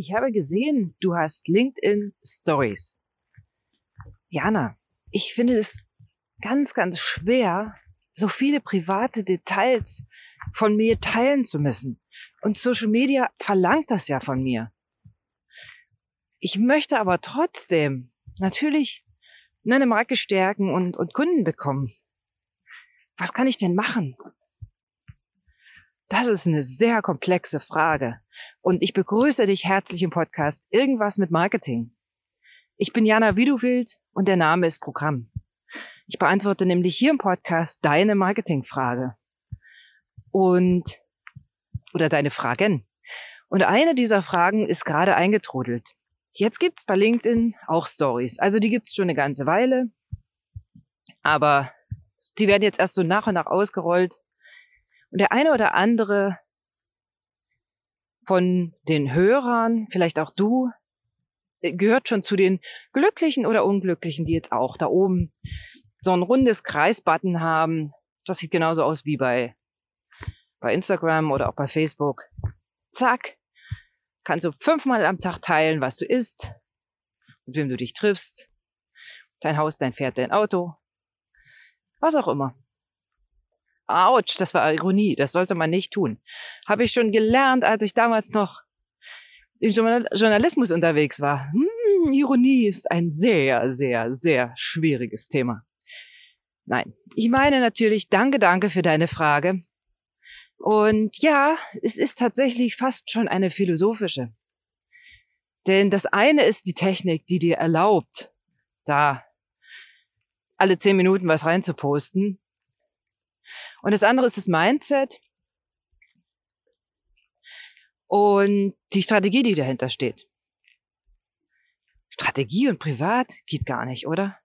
Ich habe gesehen, du hast LinkedIn Stories. Jana, ich finde es ganz, ganz schwer, so viele private Details von mir teilen zu müssen. Und Social Media verlangt das ja von mir. Ich möchte aber trotzdem natürlich eine Marke stärken und, und Kunden bekommen. Was kann ich denn machen? Das ist eine sehr komplexe Frage. Und ich begrüße dich herzlich im Podcast Irgendwas mit Marketing. Ich bin Jana Widuwild und der Name ist Programm. Ich beantworte nämlich hier im Podcast deine Marketingfrage. Und, oder deine Fragen. Und eine dieser Fragen ist gerade eingetrudelt. Jetzt gibt's bei LinkedIn auch Stories. Also die gibt's schon eine ganze Weile. Aber die werden jetzt erst so nach und nach ausgerollt. Und der eine oder andere von den Hörern, vielleicht auch du, äh, gehört schon zu den Glücklichen oder Unglücklichen, die jetzt auch da oben so ein rundes Kreisbutton haben. Das sieht genauso aus wie bei, bei Instagram oder auch bei Facebook. Zack. Kannst du fünfmal am Tag teilen, was du isst, mit wem du dich triffst, dein Haus, dein Pferd, dein Auto, was auch immer. Autsch, das war Ironie, das sollte man nicht tun. Habe ich schon gelernt, als ich damals noch im Journalismus unterwegs war. Hm, Ironie ist ein sehr, sehr, sehr schwieriges Thema. Nein, ich meine natürlich, danke, danke für deine Frage. Und ja, es ist tatsächlich fast schon eine philosophische. Denn das eine ist die Technik, die dir erlaubt, da alle zehn Minuten was reinzuposten. Und das andere ist das Mindset und die Strategie, die dahinter steht. Strategie und Privat geht gar nicht, oder?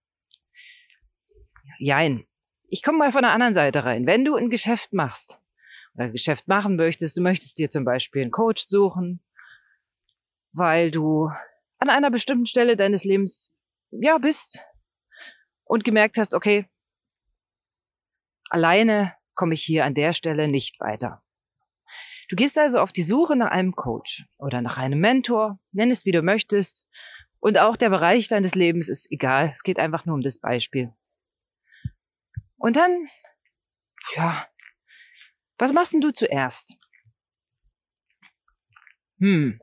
Jein. Ich komme mal von der anderen Seite rein. Wenn du ein Geschäft machst oder ein Geschäft machen möchtest, du möchtest dir zum Beispiel einen Coach suchen, weil du an einer bestimmten Stelle deines Lebens ja bist und gemerkt hast, okay, alleine komme ich hier an der Stelle nicht weiter. Du gehst also auf die Suche nach einem Coach oder nach einem Mentor, nenn es wie du möchtest. Und auch der Bereich deines Lebens ist egal. Es geht einfach nur um das Beispiel. Und dann, ja, was machst denn du zuerst? Hm,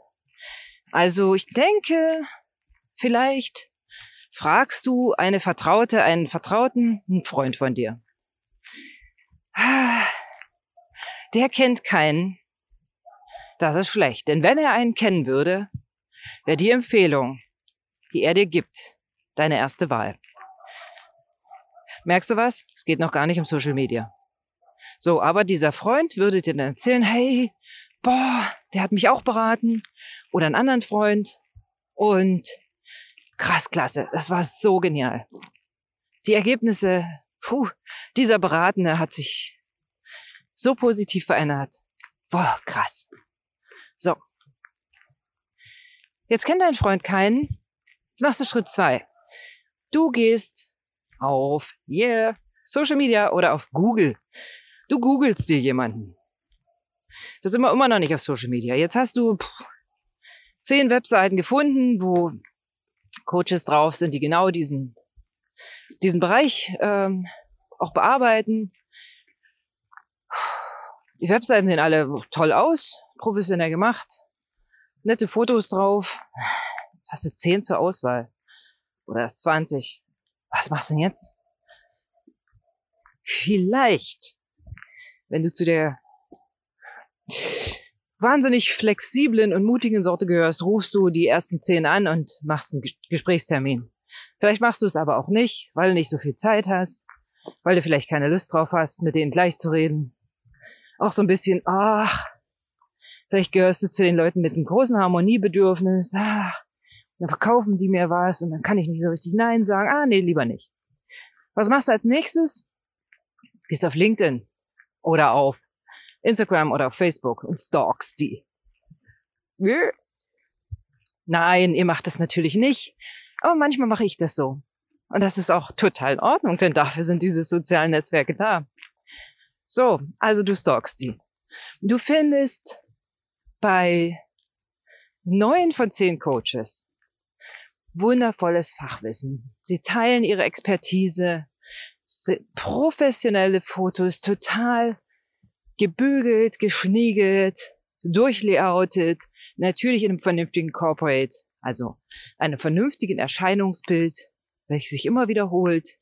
also ich denke, vielleicht fragst du eine Vertraute, einen Vertrauten, einen Freund von dir. Der kennt keinen. Das ist schlecht, denn wenn er einen kennen würde, wäre die Empfehlung, die er dir gibt, deine erste Wahl. Merkst du was? Es geht noch gar nicht um Social Media. So, aber dieser Freund würde dir dann erzählen, hey, boah, der hat mich auch beraten. Oder einen anderen Freund. Und krass, klasse, das war so genial. Die Ergebnisse, puh, dieser Beratende hat sich so positiv verändert. Boah, krass. So. Jetzt kennt dein Freund keinen. Jetzt machst du Schritt zwei. Du gehst auf yeah, Social Media oder auf Google. Du googelst dir jemanden. Das sind wir immer noch nicht auf Social Media. Jetzt hast du pff, zehn Webseiten gefunden, wo Coaches drauf sind, die genau diesen, diesen Bereich ähm, auch bearbeiten. Die Webseiten sehen alle toll aus, professionell gemacht, nette Fotos drauf. Jetzt hast du zehn zur Auswahl. Oder 20. Was machst du denn jetzt? Vielleicht, wenn du zu der wahnsinnig flexiblen und mutigen Sorte gehörst, rufst du die ersten zehn an und machst einen Gesprächstermin. Vielleicht machst du es aber auch nicht, weil du nicht so viel Zeit hast, weil du vielleicht keine Lust drauf hast, mit denen gleich zu reden. Auch so ein bisschen, ach, vielleicht gehörst du zu den Leuten mit einem großen Harmoniebedürfnis, ach, dann verkaufen die mir was und dann kann ich nicht so richtig Nein sagen. Ah, nee, lieber nicht. Was machst du als nächstes? Gehst auf LinkedIn oder auf Instagram oder auf Facebook und stalks die. Nein, ihr macht das natürlich nicht. Aber manchmal mache ich das so. Und das ist auch total in Ordnung, denn dafür sind diese sozialen Netzwerke da. So, also du stalkst die. Du findest bei Neun von zehn Coaches. Wundervolles Fachwissen. Sie teilen ihre Expertise, professionelle Fotos, total gebügelt, geschniegelt, durchlayoutet, natürlich in einem vernünftigen Corporate, also einem vernünftigen Erscheinungsbild, welches sich immer wiederholt.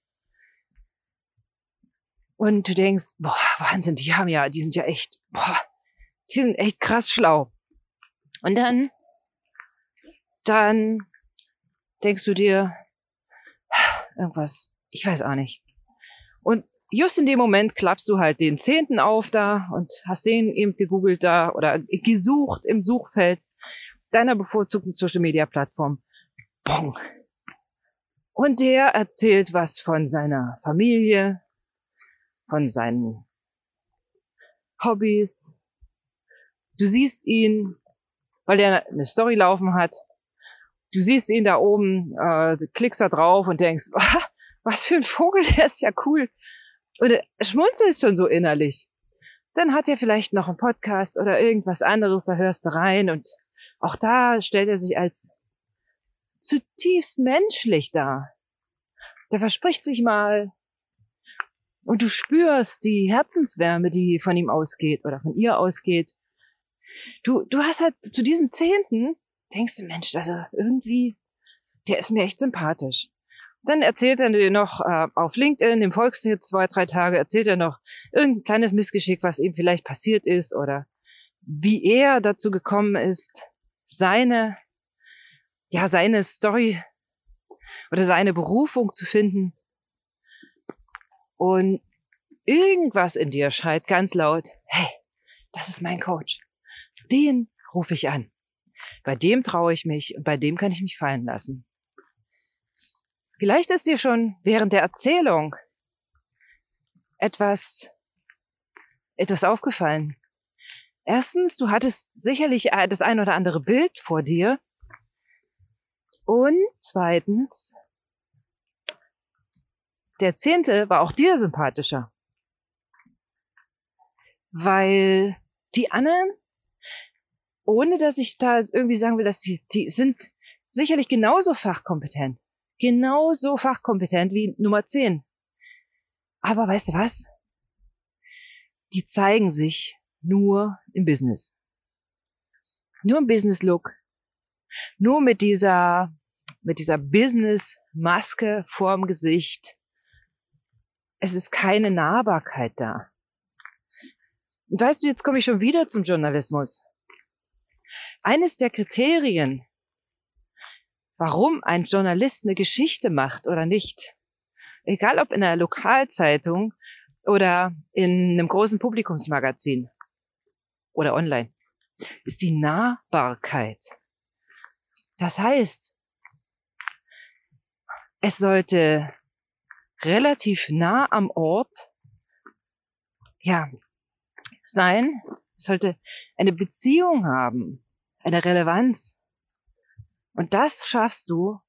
Und du denkst, boah, Wahnsinn, die haben ja, die sind ja echt, boah, die sind echt krass schlau. Und dann, dann denkst du dir, irgendwas, ich weiß auch nicht. Und just in dem Moment klappst du halt den Zehnten auf da und hast den eben gegoogelt da oder gesucht im Suchfeld deiner bevorzugten Social Media Plattform. Bong. Und der erzählt was von seiner Familie, von seinen Hobbys. Du siehst ihn, weil er eine Story laufen hat. Du siehst ihn da oben, äh, klickst da drauf und denkst, was für ein Vogel, der ist ja cool. Und schmunzelst schon so innerlich. Dann hat er vielleicht noch einen Podcast oder irgendwas anderes, da hörst du rein und auch da stellt er sich als zutiefst menschlich dar. Der verspricht sich mal und du spürst die Herzenswärme, die von ihm ausgeht oder von ihr ausgeht. Du, du hast halt zu diesem Zehnten, denkst du, Mensch, also irgendwie, der ist mir echt sympathisch. Dann erzählt er dir noch äh, auf LinkedIn, im folgst zwei, drei Tage, erzählt er noch irgendein kleines Missgeschick, was ihm vielleicht passiert ist oder wie er dazu gekommen ist, seine, ja, seine Story oder seine Berufung zu finden. Und irgendwas in dir schreit ganz laut, hey, das ist mein Coach. Den rufe ich an. Bei dem traue ich mich und bei dem kann ich mich fallen lassen. Vielleicht ist dir schon während der Erzählung etwas, etwas aufgefallen. Erstens, du hattest sicherlich äh, das ein oder andere Bild vor dir. Und zweitens, der Zehnte war auch dir sympathischer. Weil die anderen, ohne dass ich da irgendwie sagen will, dass die, die sind sicherlich genauso fachkompetent genauso fachkompetent wie Nummer 10. Aber weißt du was? Die zeigen sich nur im Business. Nur im Business-Look. Nur mit dieser, mit dieser Business-Maske vorm Gesicht. Es ist keine Nahbarkeit da. Und weißt du, jetzt komme ich schon wieder zum Journalismus. Eines der Kriterien, warum ein Journalist eine Geschichte macht oder nicht. Egal ob in einer Lokalzeitung oder in einem großen Publikumsmagazin oder online, ist die Nahbarkeit. Das heißt, es sollte relativ nah am Ort, ja, sein, es sollte eine Beziehung haben, eine Relevanz. Und das schaffst du,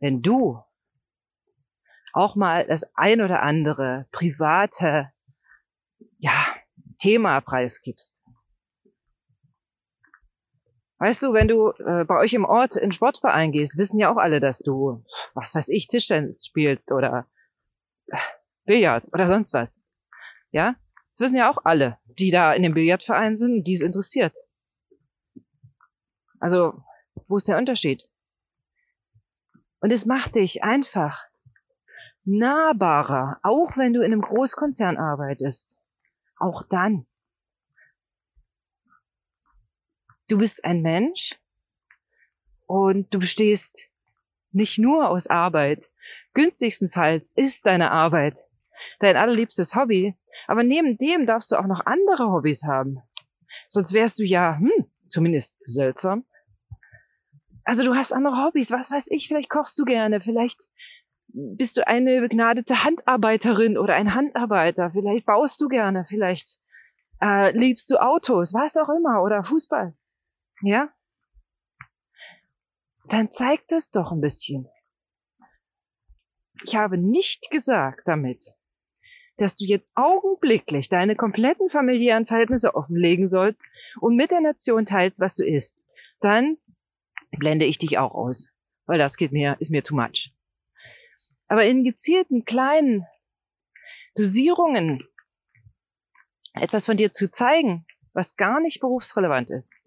wenn du auch mal das ein oder andere private, ja, Thema preisgibst. Weißt du, wenn du äh, bei euch im Ort in Sportverein gehst, wissen ja auch alle, dass du, was weiß ich, Tischtennis spielst oder äh, Billard oder sonst was. Ja? Das wissen ja auch alle, die da in dem Billardverein sind die es interessiert. Also, wo ist der Unterschied? Und es macht dich einfach nahbarer, auch wenn du in einem Großkonzern arbeitest. Auch dann. Du bist ein Mensch und du bestehst nicht nur aus Arbeit. Günstigstenfalls ist deine Arbeit dein allerliebstes Hobby. Aber neben dem darfst du auch noch andere Hobbys haben. Sonst wärst du ja, hm, zumindest seltsam, also du hast andere Hobbys, was weiß ich, vielleicht kochst du gerne, vielleicht bist du eine begnadete Handarbeiterin oder ein Handarbeiter, vielleicht baust du gerne, vielleicht äh, liebst du Autos, was auch immer, oder Fußball. Ja? Dann zeigt es doch ein bisschen. Ich habe nicht gesagt damit, dass du jetzt augenblicklich deine kompletten familiären Verhältnisse offenlegen sollst und mit der Nation teilst, was du isst. dann blende ich dich auch aus, weil das geht mir, ist mir too much. Aber in gezielten kleinen Dosierungen etwas von dir zu zeigen, was gar nicht berufsrelevant ist.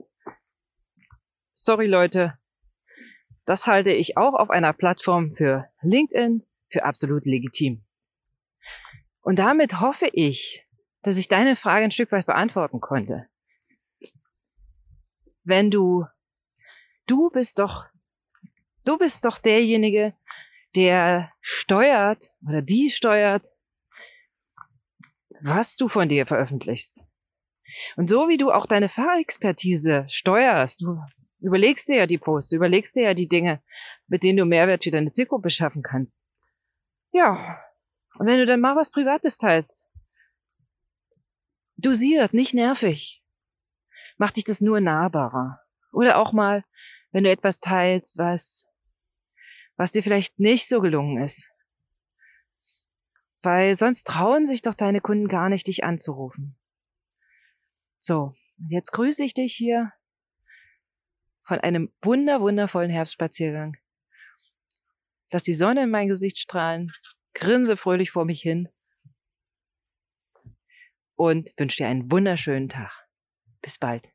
Sorry Leute, das halte ich auch auf einer Plattform für LinkedIn für absolut legitim. Und damit hoffe ich, dass ich deine Frage ein Stück weit beantworten konnte. Wenn du, du bist doch, du bist doch derjenige, der steuert oder die steuert, was du von dir veröffentlichst. Und so wie du auch deine Fachexpertise steuerst, du überlegst dir ja die Posts, überlegst dir ja die Dinge, mit denen du Mehrwert für deine Zielgruppe schaffen kannst. Ja. Und wenn du dann mal was Privates teilst, dosiert, nicht nervig, macht dich das nur nahbarer. Oder auch mal, wenn du etwas teilst, was, was dir vielleicht nicht so gelungen ist. Weil sonst trauen sich doch deine Kunden gar nicht, dich anzurufen. So, jetzt grüße ich dich hier von einem wunder, wundervollen Herbstspaziergang. Lass die Sonne in mein Gesicht strahlen, grinse fröhlich vor mich hin und wünsche dir einen wunderschönen Tag. Bis bald.